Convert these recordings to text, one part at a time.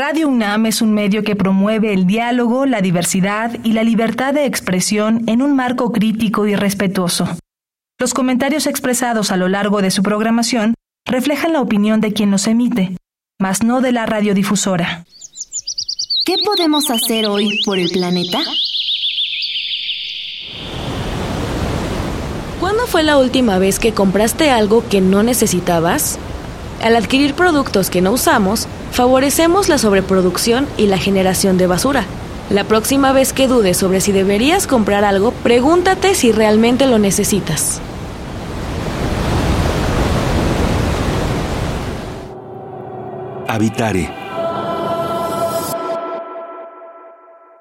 Radio UNAM es un medio que promueve el diálogo, la diversidad y la libertad de expresión en un marco crítico y respetuoso. Los comentarios expresados a lo largo de su programación reflejan la opinión de quien los emite, mas no de la radiodifusora. ¿Qué podemos hacer hoy por el planeta? ¿Cuándo fue la última vez que compraste algo que no necesitabas? Al adquirir productos que no usamos, favorecemos la sobreproducción y la generación de basura. La próxima vez que dudes sobre si deberías comprar algo, pregúntate si realmente lo necesitas. Habitare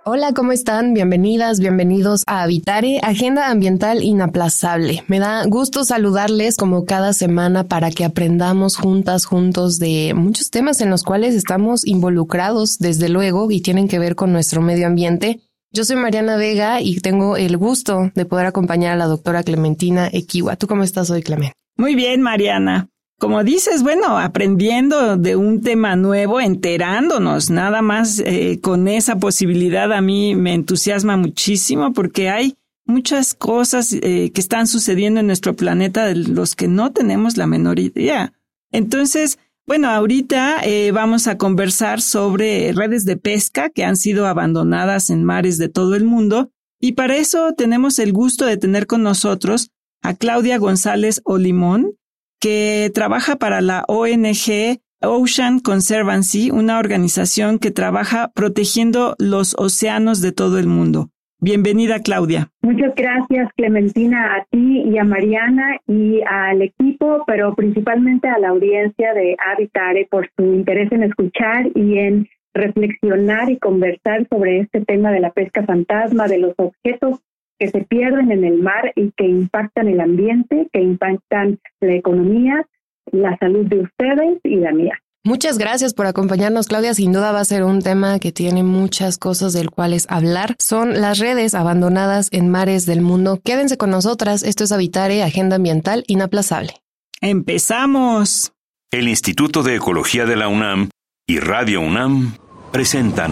Hola, ¿cómo están? Bienvenidas, bienvenidos a Habitare, Agenda Ambiental Inaplazable. Me da gusto saludarles como cada semana para que aprendamos juntas, juntos de muchos temas en los cuales estamos involucrados, desde luego, y tienen que ver con nuestro medio ambiente. Yo soy Mariana Vega y tengo el gusto de poder acompañar a la doctora Clementina Equiwa. ¿Tú cómo estás hoy, Clement? Muy bien, Mariana. Como dices, bueno, aprendiendo de un tema nuevo, enterándonos, nada más eh, con esa posibilidad a mí me entusiasma muchísimo porque hay muchas cosas eh, que están sucediendo en nuestro planeta de los que no tenemos la menor idea. Entonces, bueno, ahorita eh, vamos a conversar sobre redes de pesca que han sido abandonadas en mares de todo el mundo y para eso tenemos el gusto de tener con nosotros a Claudia González Olimón que trabaja para la ONG Ocean Conservancy, una organización que trabaja protegiendo los océanos de todo el mundo. Bienvenida, Claudia. Muchas gracias, Clementina, a ti y a Mariana y al equipo, pero principalmente a la audiencia de Habitare por su interés en escuchar y en reflexionar y conversar sobre este tema de la pesca fantasma, de los objetos que se pierden en el mar y que impactan el ambiente, que impactan la economía, la salud de ustedes y la mía. Muchas gracias por acompañarnos, Claudia. Sin duda va a ser un tema que tiene muchas cosas del cuales hablar. Son las redes abandonadas en mares del mundo. Quédense con nosotras. Esto es Habitare, Agenda Ambiental Inaplazable. ¡Empezamos! El Instituto de Ecología de la UNAM y Radio UNAM presentan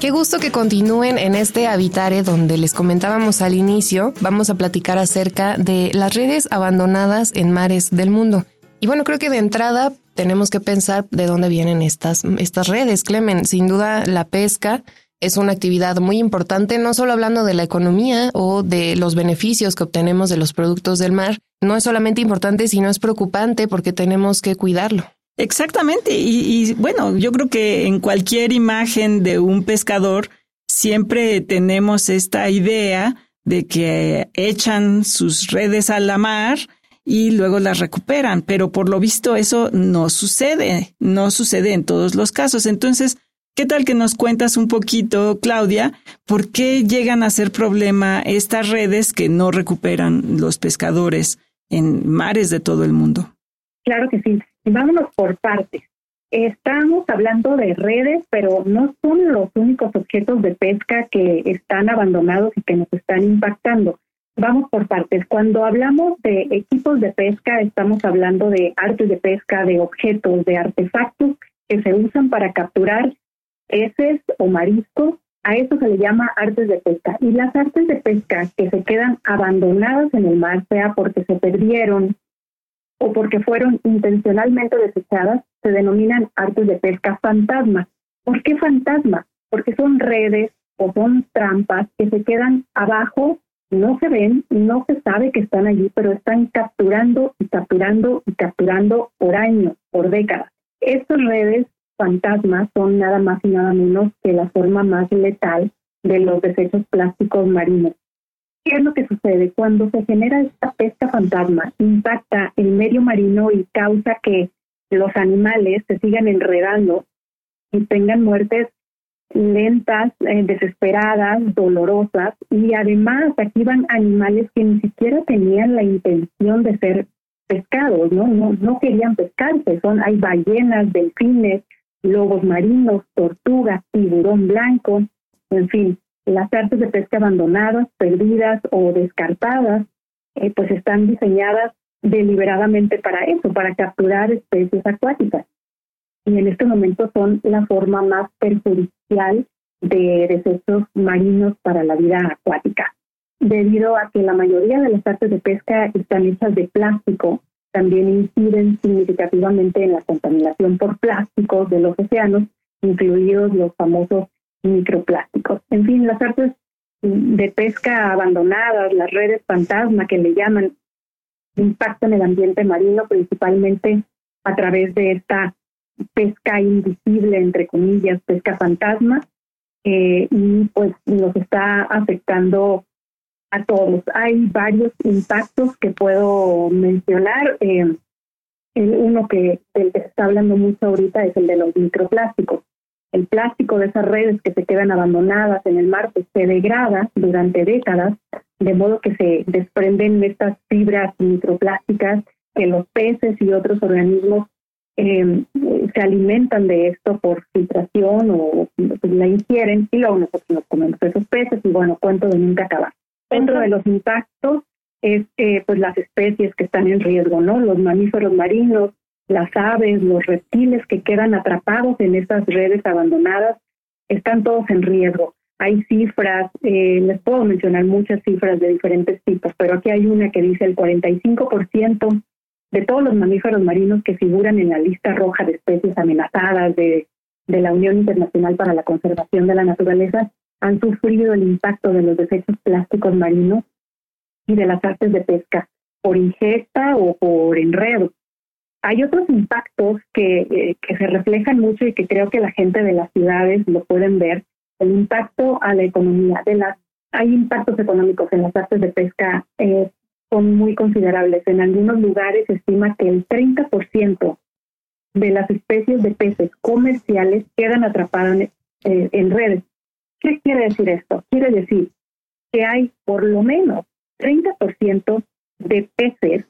Qué gusto que continúen en este Habitare donde les comentábamos al inicio. Vamos a platicar acerca de las redes abandonadas en mares del mundo. Y bueno, creo que de entrada tenemos que pensar de dónde vienen estas, estas redes, Clemen. Sin duda, la pesca es una actividad muy importante, no solo hablando de la economía o de los beneficios que obtenemos de los productos del mar. No es solamente importante, sino es preocupante porque tenemos que cuidarlo. Exactamente. Y, bueno, yo creo que en cualquier imagen de un pescador siempre tenemos esta idea de que echan sus redes a la mar y luego las recuperan, pero por lo visto eso no sucede, no sucede en todos los casos. Entonces, ¿qué tal que nos cuentas un poquito, Claudia, por qué llegan a ser problema estas redes que no recuperan los pescadores en mares de todo el mundo? Claro que sí. Vámonos por partes. Estamos hablando de redes, pero no son los únicos objetos de pesca que están abandonados y que nos están impactando. Vamos por partes. Cuando hablamos de equipos de pesca, estamos hablando de artes de pesca, de objetos, de artefactos que se usan para capturar peces o mariscos. A eso se le llama artes de pesca. Y las artes de pesca que se quedan abandonadas en el mar, sea porque se perdieron, o porque fueron intencionalmente desechadas, se denominan artes de pesca fantasma. ¿Por qué fantasma? Porque son redes o son trampas que se quedan abajo, no se ven, no se sabe que están allí, pero están capturando y capturando y capturando por años, por décadas. Estas redes fantasmas son nada más y nada menos que la forma más letal de los desechos plásticos marinos. ¿Qué es lo que sucede? Cuando se genera esta pesca fantasma, impacta el medio marino y causa que los animales se sigan enredando y tengan muertes lentas, eh, desesperadas, dolorosas, y además aquí van animales que ni siquiera tenían la intención de ser pescados, ¿no? No, no querían pescarse, son, hay ballenas, delfines, lobos marinos, tortugas, tiburón blanco, en fin, las artes de pesca abandonadas, perdidas o descartadas, eh, pues están diseñadas deliberadamente para eso, para capturar especies acuáticas. Y en este momento son la forma más perjudicial de desechos marinos para la vida acuática. Debido a que la mayoría de las artes de pesca están hechas de plástico, también inciden significativamente en la contaminación por plásticos de los océanos, incluidos los famosos microplásticos. En fin, las artes de pesca abandonadas, las redes fantasma que le llaman, impactan el ambiente marino principalmente a través de esta pesca invisible, entre comillas, pesca fantasma, eh, y pues nos está afectando a todos. Hay varios impactos que puedo mencionar. Eh, el uno que del que se está hablando mucho ahorita es el de los microplásticos. El plástico de esas redes que se quedan abandonadas en el mar pues, se degrada durante décadas, de modo que se desprenden estas fibras microplásticas que los peces y otros organismos eh, se alimentan de esto por filtración o pues, la ingieren y luego nosotros nos comemos esos peces y bueno, cuento de nunca acabar. Dentro de los impactos es eh, pues las especies que están en riesgo, ¿no? Los mamíferos marinos, las aves, los reptiles que quedan atrapados en estas redes abandonadas, están todos en riesgo. Hay cifras, eh, les puedo mencionar muchas cifras de diferentes tipos, pero aquí hay una que dice el 45% de todos los mamíferos marinos que figuran en la lista roja de especies amenazadas de, de la Unión Internacional para la Conservación de la Naturaleza han sufrido el impacto de los desechos plásticos marinos y de las artes de pesca por ingesta o por enredo. Hay otros impactos que, eh, que se reflejan mucho y que creo que la gente de las ciudades lo pueden ver. El impacto a la economía de las hay impactos económicos en las artes de pesca eh, son muy considerables. En algunos lugares se estima que el 30% de las especies de peces comerciales quedan atrapadas en, eh, en redes. ¿Qué quiere decir esto? Quiere decir que hay por lo menos 30% de peces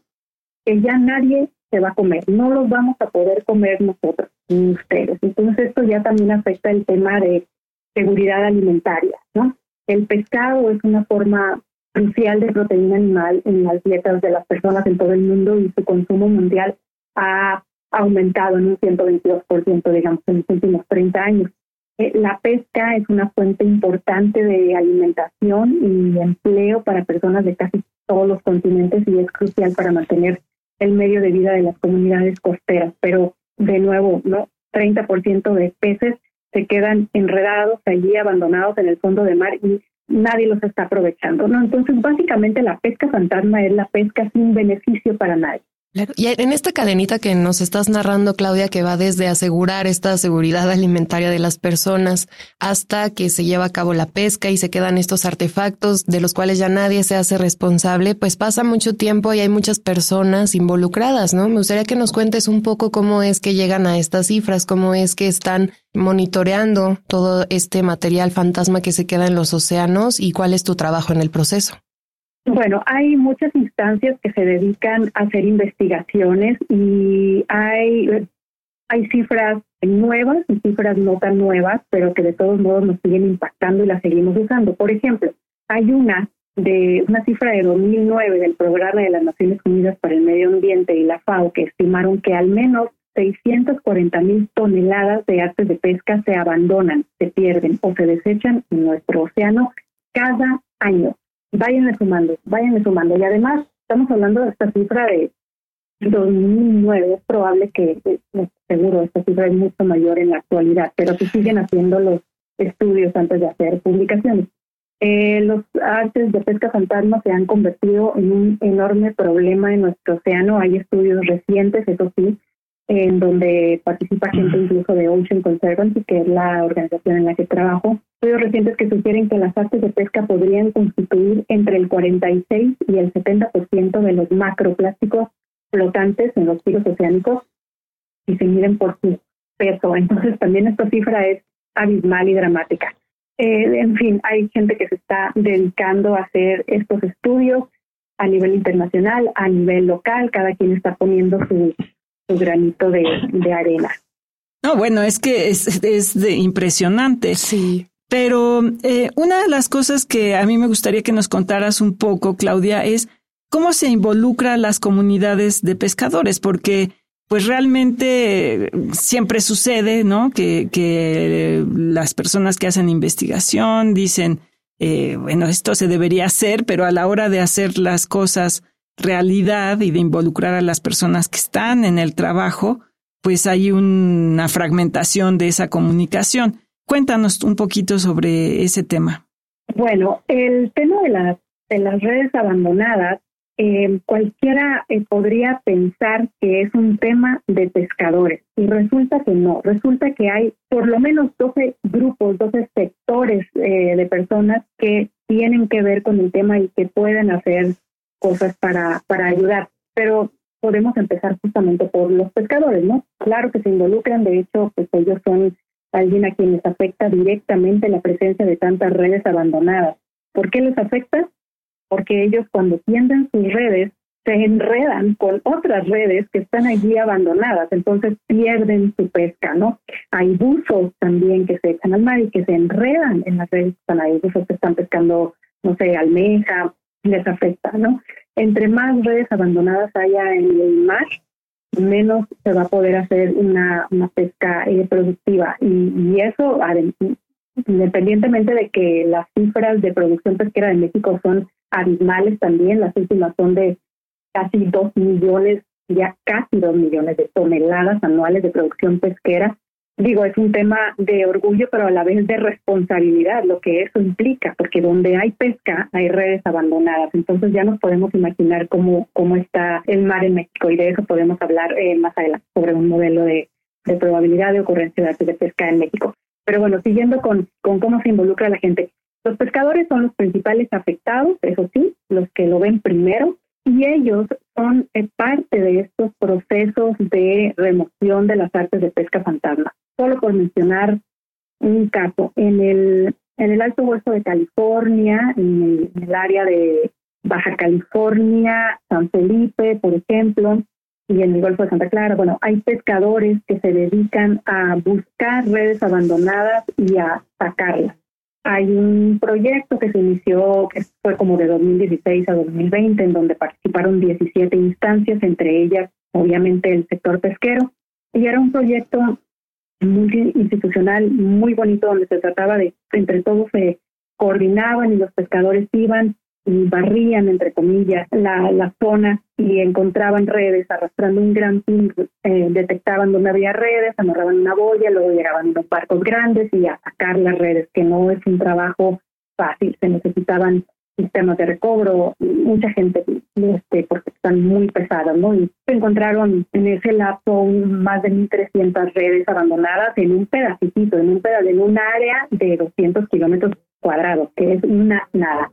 que ya nadie se va a comer. No los vamos a poder comer nosotros ni ustedes. Entonces esto ya también afecta el tema de seguridad alimentaria, ¿no? El pescado es una forma crucial de proteína animal en las dietas de las personas en todo el mundo y su consumo mundial ha aumentado en un 122%, digamos, en los últimos 30 años. Eh, la pesca es una fuente importante de alimentación y empleo para personas de casi todos los continentes y es crucial para mantener el medio de vida de las comunidades costeras, pero de nuevo, ¿no? 30% de peces se quedan enredados allí, abandonados en el fondo del mar y nadie los está aprovechando, ¿no? Entonces, básicamente la pesca fantasma es la pesca sin beneficio para nadie. Y en esta cadenita que nos estás narrando, Claudia, que va desde asegurar esta seguridad alimentaria de las personas hasta que se lleva a cabo la pesca y se quedan estos artefactos de los cuales ya nadie se hace responsable, pues pasa mucho tiempo y hay muchas personas involucradas, ¿no? Me gustaría que nos cuentes un poco cómo es que llegan a estas cifras, cómo es que están monitoreando todo este material fantasma que se queda en los océanos y cuál es tu trabajo en el proceso. Bueno, hay muchas instancias que se dedican a hacer investigaciones y hay, cifras nuevas y cifras no tan nuevas, pero que de todos modos nos siguen impactando y las seguimos usando. Por ejemplo, hay una de una cifra de 2009 del Programa de las Naciones Unidas para el Medio Ambiente y la FAO que estimaron que al menos 640 mil toneladas de artes de pesca se abandonan, se pierden o se desechan en nuestro océano cada año váyanle sumando, váyanle sumando. Y además, estamos hablando de esta cifra de 2009, es probable que, eh, seguro, esta cifra es mucho mayor en la actualidad, pero se siguen haciendo los estudios antes de hacer publicaciones. Eh, los artes de pesca fantasma se han convertido en un enorme problema en nuestro océano. Hay estudios recientes, eso sí, en donde participa gente incluso de Ocean Conservancy, que es la organización en la que trabajo. Estudios recientes que sugieren que las artes de pesca podrían constituir entre el 46 y el 70% de los macroplásticos flotantes en los giros oceánicos y se miden por su peso. Entonces también esta cifra es abismal y dramática. Eh, en fin, hay gente que se está dedicando a hacer estos estudios a nivel internacional, a nivel local, cada quien está poniendo su, su granito de, de arena. No, bueno, es que es, es de impresionante. Sí. Pero eh, una de las cosas que a mí me gustaría que nos contaras un poco, Claudia, es cómo se involucra las comunidades de pescadores, porque pues realmente siempre sucede, ¿no? Que, que las personas que hacen investigación dicen, eh, bueno, esto se debería hacer, pero a la hora de hacer las cosas realidad y de involucrar a las personas que están en el trabajo, pues hay una fragmentación de esa comunicación. Cuéntanos un poquito sobre ese tema. Bueno, el tema de las, de las redes abandonadas, eh, cualquiera eh, podría pensar que es un tema de pescadores y resulta que no, resulta que hay por lo menos 12 grupos, 12 sectores eh, de personas que tienen que ver con el tema y que pueden hacer cosas para, para ayudar. Pero podemos empezar justamente por los pescadores, ¿no? Claro que se involucran, de hecho, pues ellos son alguien a quien les afecta directamente la presencia de tantas redes abandonadas. ¿Por qué les afecta? Porque ellos cuando tienden sus redes se enredan con otras redes que están allí abandonadas, entonces pierden su pesca, ¿no? Hay buzos también que se echan al mar y que se enredan en las redes que están ahí, buzos que están pescando, no sé, almeja, les afecta, ¿no? Entre más redes abandonadas haya en el mar, menos se va a poder hacer una, una pesca eh, productiva. Y, eso, independientemente de que las cifras de producción pesquera de México son abismales también, las últimas son de casi dos millones, ya casi dos millones de toneladas anuales de producción pesquera, digo, es un tema de orgullo, pero a la vez de responsabilidad, lo que eso implica, porque donde hay pesca hay redes abandonadas. Entonces ya nos podemos imaginar cómo, cómo está el mar en México y de eso podemos hablar eh, más adelante sobre un modelo de, probabilidad de ocurrencia de de pesca en México. Pero bueno, siguiendo con, con cómo se involucra la gente. Los pescadores son los principales afectados, eso sí, los que lo ven primero, y ellos son eh, parte de estos procesos de remoción de las artes de pesca fantasma solo por mencionar un caso, en el, en el Alto Golfo de California, en el, área de Baja California, San Felipe, por ejemplo, y en el Golfo de Santa Clara, bueno, hay pescadores que se dedican a buscar redes abandonadas y a sacarlas. Hay un proyecto que se inició, que fue como de 2016 a 2020, en donde participaron 17 instancias, entre ellas, obviamente, el sector pesquero, y era un proyecto institucional muy bonito donde se trataba de entre todos se coordinaban y los pescadores iban y barrían entre comillas la, la zona y encontraban redes arrastrando un gran pin, eh, detectaban donde había redes, amarraban una boya, luego llegaban unos barcos grandes y a sacar las redes, que no es un trabajo fácil, se necesitaban sistemas de recobro, mucha gente, este, porque están muy pesadas, ¿no? Y encontraron en ese lapso más de 1.300 redes abandonadas en un pedacito, en un pedacito, en un área de 200 kilómetros cuadrados, que es una nada.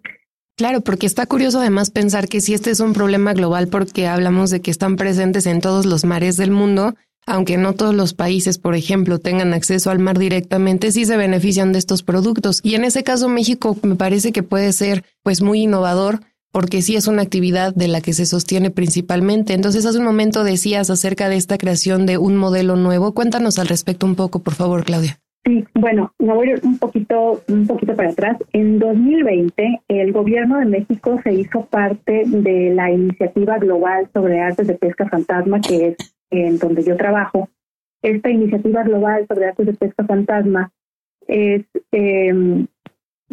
Claro, porque está curioso además pensar que si este es un problema global porque hablamos de que están presentes en todos los mares del mundo, aunque no todos los países, por ejemplo, tengan acceso al mar directamente, sí se benefician de estos productos. Y en ese caso México me parece que puede ser pues muy innovador porque sí es una actividad de la que se sostiene principalmente. Entonces, hace un momento decías acerca de esta creación de un modelo nuevo. Cuéntanos al respecto un poco, por favor, Claudia. Sí, bueno, me voy un poquito, un poquito para atrás. En 2020, el gobierno de México se hizo parte de la iniciativa global sobre artes de pesca fantasma, que es en donde yo trabajo, esta iniciativa global sobre artes de pesca fantasma es, em,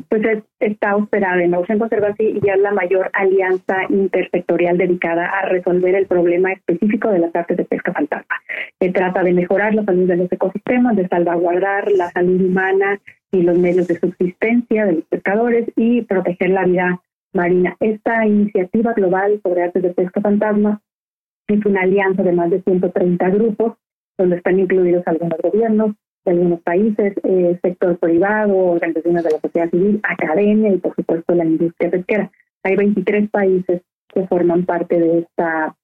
pues está operada en Ocean Conservancy y es la mayor alianza intersectorial dedicada a resolver el problema específico de las artes de pesca fantasma. Se trata de mejorar la salud de los ecosistemas, de salvaguardar la salud humana y los medios de subsistencia de los pescadores y proteger la vida marina. Esta iniciativa global sobre artes de pesca fantasma es una alianza de más de 130 grupos, donde están incluidos algunos gobiernos de algunos países, eh, sector privado, organizaciones de la sociedad civil, academia y, por supuesto, la industria pesquera. Hay 23 países que forman parte de esta,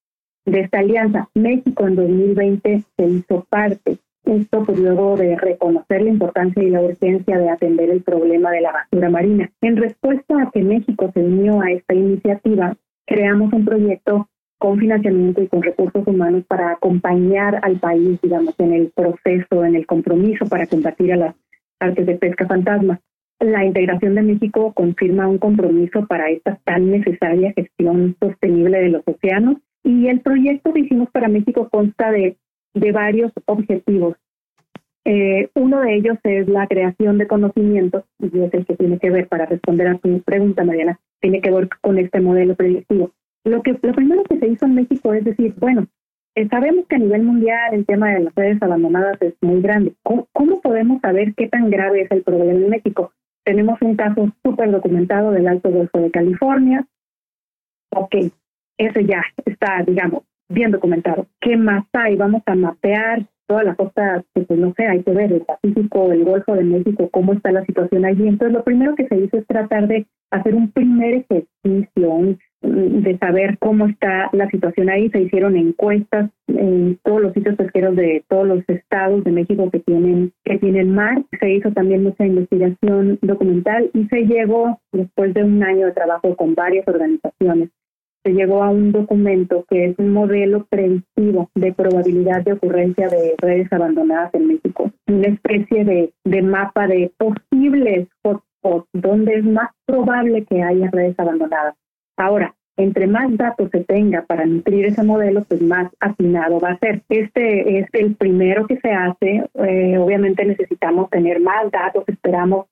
de esta alianza. México en 2020 se hizo parte Esto pues luego de reconocer la importancia y la urgencia de atender el problema de la basura marina. En respuesta a que México se unió a esta iniciativa, creamos un proyecto con financiamiento y con recursos humanos para acompañar al país, digamos, en el proceso, en el compromiso para combatir a las artes de pesca fantasma. La integración de México confirma un compromiso para esta tan necesaria gestión sostenible de los océanos y el proyecto que hicimos para México consta de, de varios objetivos. Eh, uno de ellos es la creación de conocimientos, y es el que tiene que ver, para responder a tu pregunta, Mariana, tiene que ver con este modelo predictivo. Lo, que, lo primero que se hizo en México es decir, bueno, eh, sabemos que a nivel mundial el tema de las redes abandonadas es muy grande. ¿Cómo, podemos saber qué tan grave es el problema en México? Tenemos un caso súper documentado del Alto Golfo de California. Ok, ese ya está, digamos, bien documentado. ¿Qué más hay? Vamos a mapear toda la costa, pues no sé, hay que ver el Pacífico, el Golfo de México, cómo está la situación allí. Entonces, lo primero que se hizo es tratar de hacer un primer ejercicio, un, de saber cómo está la situación ahí. Se hicieron encuestas en todos los sitios pesqueros de todos los estados de México que tienen que tienen mar. Se hizo también mucha investigación documental y se llegó después de un año de trabajo con varias organizaciones. Se llegó a un documento que es un modelo predictivo de probabilidad de ocurrencia de redes abandonadas en México, una especie de, de mapa de posibles hotspots donde es más probable que haya redes abandonadas. Ahora, entre más datos se tenga para nutrir ese modelo, pues más afinado va a ser. Este es el primero que se hace. Eh, obviamente necesitamos tener más datos. Esperamos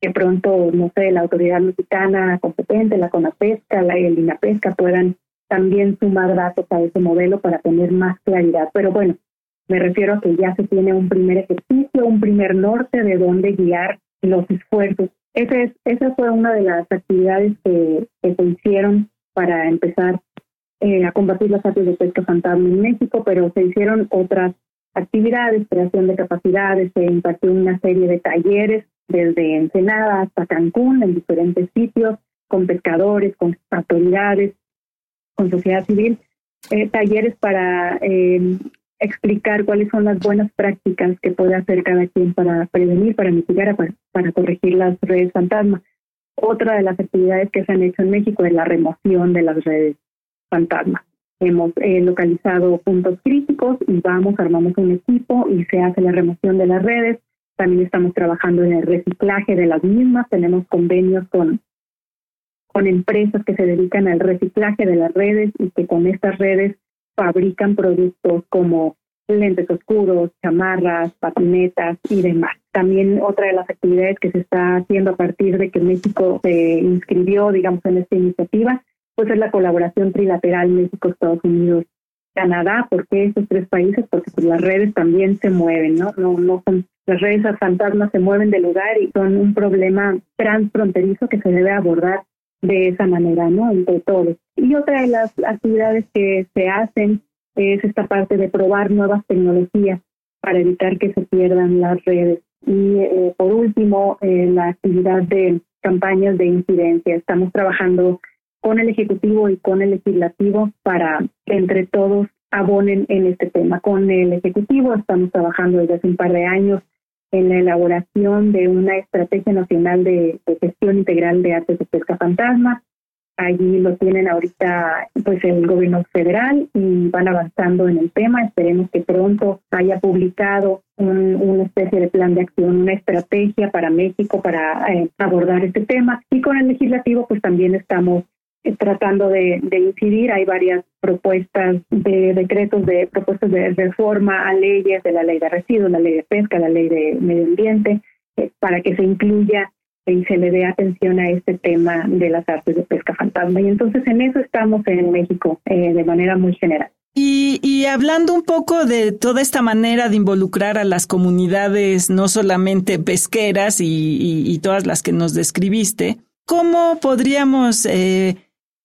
que pronto, no sé, la autoridad mexicana competente, la CONAPESCA, la, el INAPESCA puedan también sumar datos a ese modelo para tener más claridad. Pero bueno, me refiero a que ya se tiene un primer ejercicio, un primer norte de dónde guiar los esfuerzos esa, es, esa fue una de las actividades que, se hicieron para empezar eh, a combatir las artes de pesca fantasma en México, pero se hicieron otras actividades, creación de capacidades, se impartió una serie de talleres desde Ensenada hasta Cancún en diferentes sitios, con pescadores, con autoridades, con sociedad civil, eh, talleres para eh, explicar cuáles son las buenas prácticas que puede hacer cada quien para prevenir, para mitigar, para, corregir las redes fantasma. Otra de las actividades que se han hecho en México es la remoción de las redes fantasma. Hemos eh, localizado puntos críticos y vamos, armamos un equipo y se hace la remoción de las redes. También estamos trabajando en el reciclaje de las mismas. Tenemos convenios con, con empresas que se dedican al reciclaje de las redes y que con estas redes fabrican productos como lentes oscuros, chamarras, patinetas y demás. También otra de las actividades que se está haciendo a partir de que México se inscribió, digamos, en esta iniciativa, pues es la colaboración trilateral México, Estados Unidos, Canadá. ¿Por qué esos tres países? Porque pues, las redes también se mueven, ¿no? No, no son las redes fantasmas se mueven del lugar y son un problema transfronterizo que se debe abordar de esa manera, ¿no? Entre todos. Y otra de las actividades que se hacen es esta parte de probar nuevas tecnologías para evitar que se pierdan las redes. Y eh, por último, eh, la actividad de campañas de incidencia. Estamos trabajando con el Ejecutivo y con el Legislativo para que entre todos abonen en este tema. Con el Ejecutivo estamos trabajando desde hace un par de años en la elaboración de una estrategia nacional de, gestión integral de artes de pesca fantasma. Allí lo tienen ahorita pues el gobierno federal y van avanzando en el tema. Esperemos que pronto haya publicado una especie de plan de acción, una estrategia para México para eh, abordar este tema. Y con el legislativo pues también estamos tratando de, incidir. Hay varias propuestas de decretos, de propuestas de reforma a leyes de la ley de residuos, la ley de pesca, la ley de medio ambiente, eh, para que se incluya y se le dé atención a este tema de las artes de pesca fantasma. Y entonces en eso estamos en México eh, de manera muy general. Y, hablando un poco de toda esta manera de involucrar a las comunidades, no solamente pesqueras y, todas las que nos describiste, ¿cómo podríamos eh,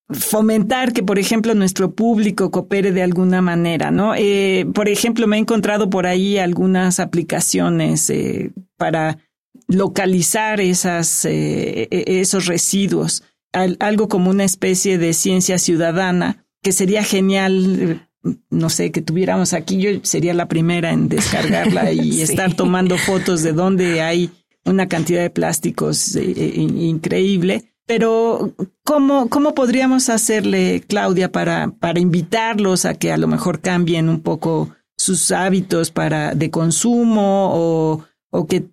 fomentar que, por ejemplo, nuestro público coopere de alguna manera, ¿no? Eh, por ejemplo, me he encontrado por ahí algunas aplicaciones eh, para localizar esas, eh, e-, esos residuos, algo como una especie de ciencia ciudadana, que sería genial no sé, que tuviéramos aquí, yo sería la primera en descargarla y estar tomando fotos de donde hay una cantidad de plásticos eh, eh, increíble. Pero, ¿cómo, ¿cómo podríamos hacerle, Claudia, para, para invitarlos a que a lo mejor cambien un poco sus hábitos para, de consumo o, o que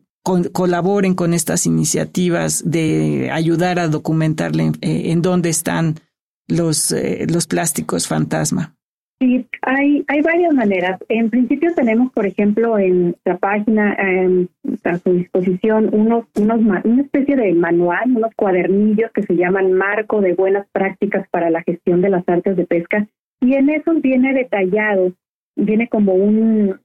colaboren con estas iniciativas de ayudar a documentarle eh, en dónde están los, eh, los plásticos fantasma? Sí, hay, hay varias maneras. En principio tenemos, por ejemplo, en la página a su disposición unos, unos, una especie de manual, unos cuadernillos que se llaman Marco de Buenas Prácticas para la Gestión de las Artes de Pesca. Y en esos viene detallado, viene como un,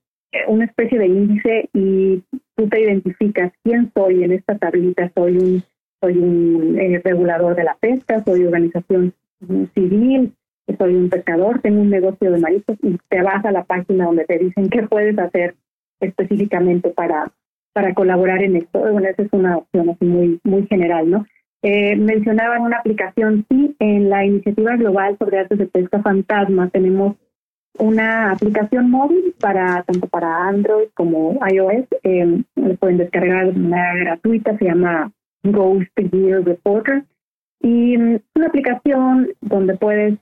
una especie de índice y tú te identificas quién soy en esta tablita. Soy un, soy un eh, regulador de la pesca, soy organización civil, soy un pescador, tengo un negocio de mariscos y te vas a la página donde te dicen qué puedes hacer específicamente para, para colaborar en esto. Bueno, esa es una opción así muy, muy general, ¿no? Eh, mencionaban una aplicación, sí, en la iniciativa global sobre artes de pesca fantasma tenemos una aplicación móvil para tanto para Android como iOS. Eh, pueden descargar de manera gratuita, se llama Ghost Gear Reporter. Y mm, es una aplicación donde puedes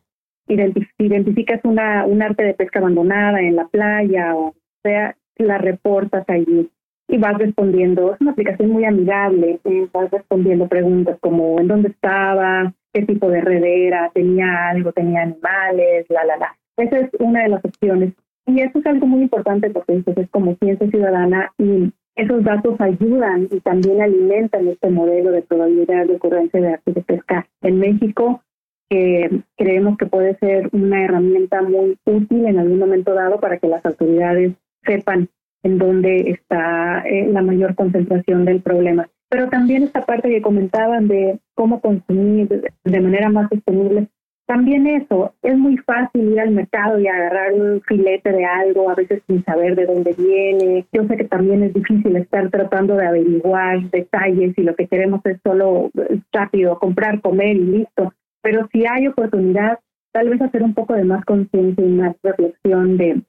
identificas una, un arte de pesca abandonada en la playa o sea, la reportas allí y vas respondiendo. Es una aplicación muy amigable, vas respondiendo preguntas como en dónde estaba, qué tipo de red era, tenía algo, tenía animales, la, la, la. Esa es una de las opciones. Y eso es algo muy importante porque es como ciencia ciudadana y esos datos ayudan y también alimentan este modelo de probabilidad de ocurrencia de arte de pesca en México que creemos que puede ser una herramienta muy útil en algún momento dado para que las autoridades sepan en dónde está eh, la mayor concentración del problema. Pero también esta parte que comentaban de cómo consumir de manera más sostenible, también eso, es muy fácil ir al mercado y agarrar un filete de algo, a veces sin saber de dónde viene. Yo sé que también es difícil estar tratando de averiguar detalles y lo que queremos es solo rápido comprar, comer y listo. Pero si hay oportunidad, tal vez hacer un poco de más conciencia y más reflexión de,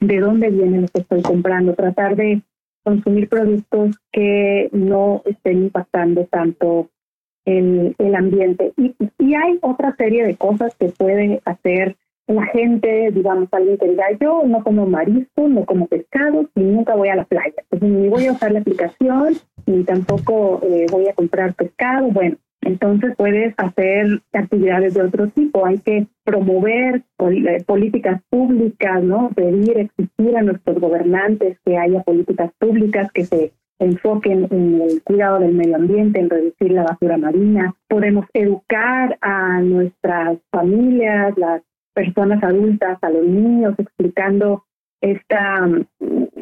de dónde viene lo que estoy comprando, tratar de consumir productos que no estén impactando tanto el, el ambiente. Y, y hay otra serie de cosas que puede hacer la gente, digamos, alguien que diga, yo no como marisco, no como pescado y nunca voy a la playa. Ni voy a usar la aplicación, ni tampoco eh, voy a comprar pescado. Bueno, entonces puedes hacer actividades de otro tipo. Hay que promover eh, políticas públicas, ¿no? Pedir, exigir a nuestros gobernantes que haya políticas públicas que se enfoquen en el cuidado del medio ambiente, en reducir la basura marina. Podemos educar a nuestras familias, las personas adultas, a los niños, explicando esta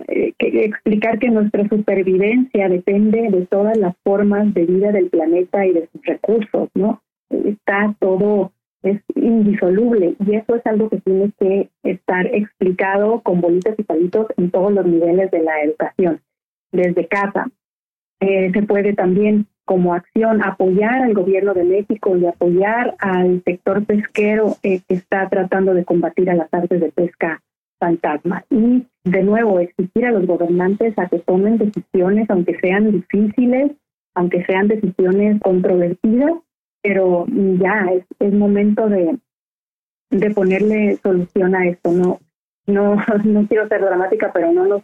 eh, explicar que nuestra supervivencia depende de todas las formas de vida del planeta y de sus recursos, ¿no? Está todo es indisoluble y eso es algo que tiene que estar explicado con bolitas y palitos en todos los niveles de la educación, desde casa. Eh, se puede también como acción apoyar al gobierno de México y apoyar al sector pesquero eh, que está tratando de combatir a las artes de pesca fantasma. Y de nuevo, exigir a los gobernantes a que tomen decisiones, aunque sean difíciles, aunque sean decisiones controvertidas, pero ya es, es momento de, de ponerle solución a esto. No, no, no quiero ser dramática, pero no nos,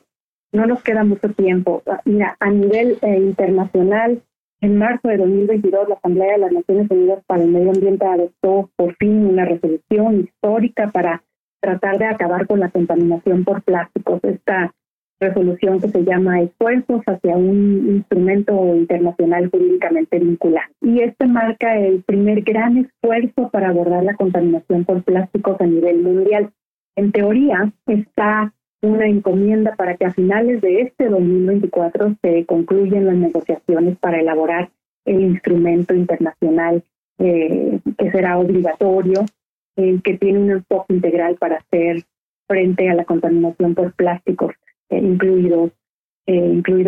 no nos queda mucho tiempo. Mira, a nivel eh, internacional, en marzo de 2022, la Asamblea de las Naciones Unidas para el Medio Ambiente adoptó por fin una resolución histórica para tratar de acabar con la contaminación por plásticos. Esta resolución que se llama Esfuerzos hacia un instrumento internacional jurídicamente vinculante. Y este marca el primer gran esfuerzo para abordar la contaminación por plásticos a nivel mundial. En teoría, está una encomienda para que a finales de este 2024 se concluyan las negociaciones para elaborar el instrumento internacional eh, que será obligatorio que tiene un enfoque integral para hacer frente a la contaminación por plásticos, eh, eh, incluido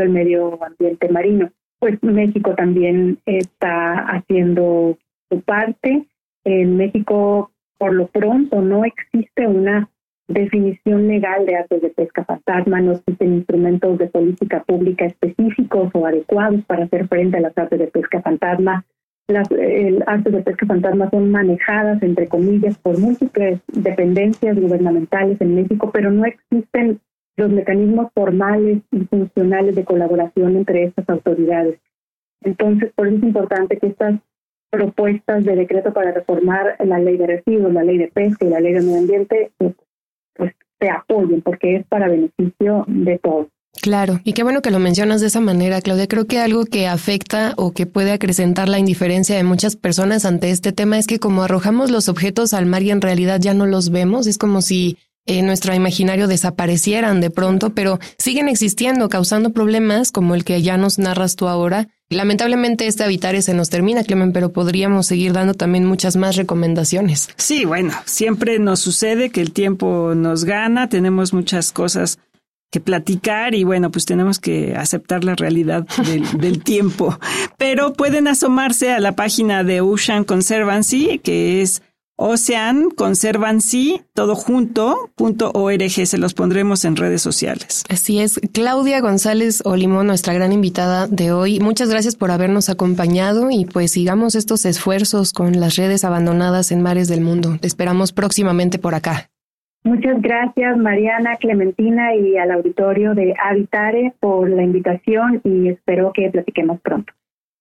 el medio ambiente marino. Pues México también está haciendo su parte. En México, por lo pronto, no existe una definición legal de artes de pesca fantasma, no existen instrumentos de política pública específicos o adecuados para hacer frente a las artes de pesca fantasma. Las artes de pesca fantasma son manejadas, entre comillas, por múltiples dependencias gubernamentales en México, pero no existen los mecanismos formales y funcionales de colaboración entre estas autoridades. Entonces, por eso es importante que estas propuestas de decreto para reformar la ley de residuos, la ley de pesca y la ley de medio ambiente, pues, pues se apoyen, porque es para beneficio de todos. Claro, y qué bueno que lo mencionas de esa manera, Claudia. Creo que algo que afecta o que puede acrecentar la indiferencia de muchas personas ante este tema es que como arrojamos los objetos al mar y en realidad ya no los vemos, es como si en nuestro imaginario desaparecieran de pronto, pero siguen existiendo, causando problemas como el que ya nos narras tú ahora. Lamentablemente este habitare se nos termina, Clemen, pero podríamos seguir dando también muchas más recomendaciones. Sí, bueno, siempre nos sucede que el tiempo nos gana, tenemos muchas cosas que platicar y bueno, pues tenemos que aceptar la realidad del, del, tiempo. Pero pueden asomarse a la página de Ocean Conservancy, que es Ocean Conservancy, todo junto, punto org, se los pondremos en redes sociales. Así es. Claudia González Olimón, nuestra gran invitada de hoy. Muchas gracias por habernos acompañado y pues sigamos estos esfuerzos con las redes abandonadas en mares del mundo. Te esperamos próximamente por acá. Muchas gracias Mariana, Clementina y al auditorio de Habitare por la invitación y espero que platiquemos pronto.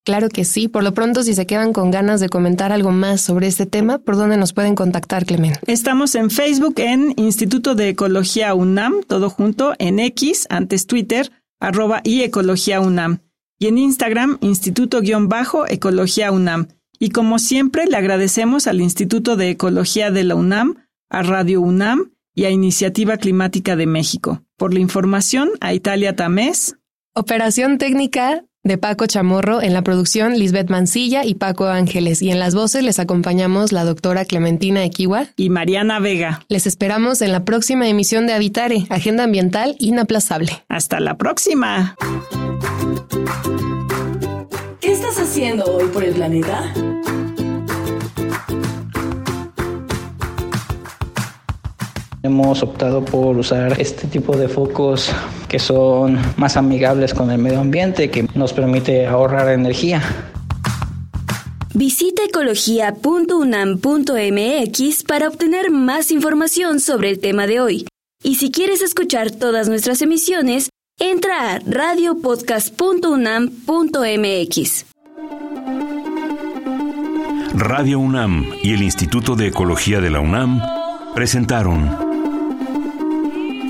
Claro que sí. Por lo pronto, si se quedan con ganas de comentar algo más sobre este tema, ¿por dónde nos pueden contactar, Clemen? Estamos en Facebook en Instituto de Ecología UNAM, todo junto, en X, antes Twitter, arroba y Ecología UNAM. Y en Instagram, Instituto-Ecología UNAM. Y como siempre, le agradecemos al Instituto de Ecología de la UNAM, a Radio UNAM y a Iniciativa Climática de México. Por la información, a Italia Tamés. Operación técnica de Paco Chamorro, en la producción Lisbeth Mancilla y Paco Ángeles, y en las voces les acompañamos la doctora Clementina Equiwa y Mariana Vega. Les esperamos en la próxima emisión de Habitare, Agenda Ambiental Inaplazable. Hasta la próxima. ¿Qué estás haciendo hoy por el planeta? Hemos optado por usar este tipo de focos que son más amigables con el medio ambiente, que nos permite ahorrar energía. Visita ecología.unam.mx para obtener más información sobre el tema de hoy. Y si quieres escuchar todas nuestras emisiones, entra a radiopodcast.unam.mx. Radio UNAM y el Instituto de Ecología de la UNAM presentaron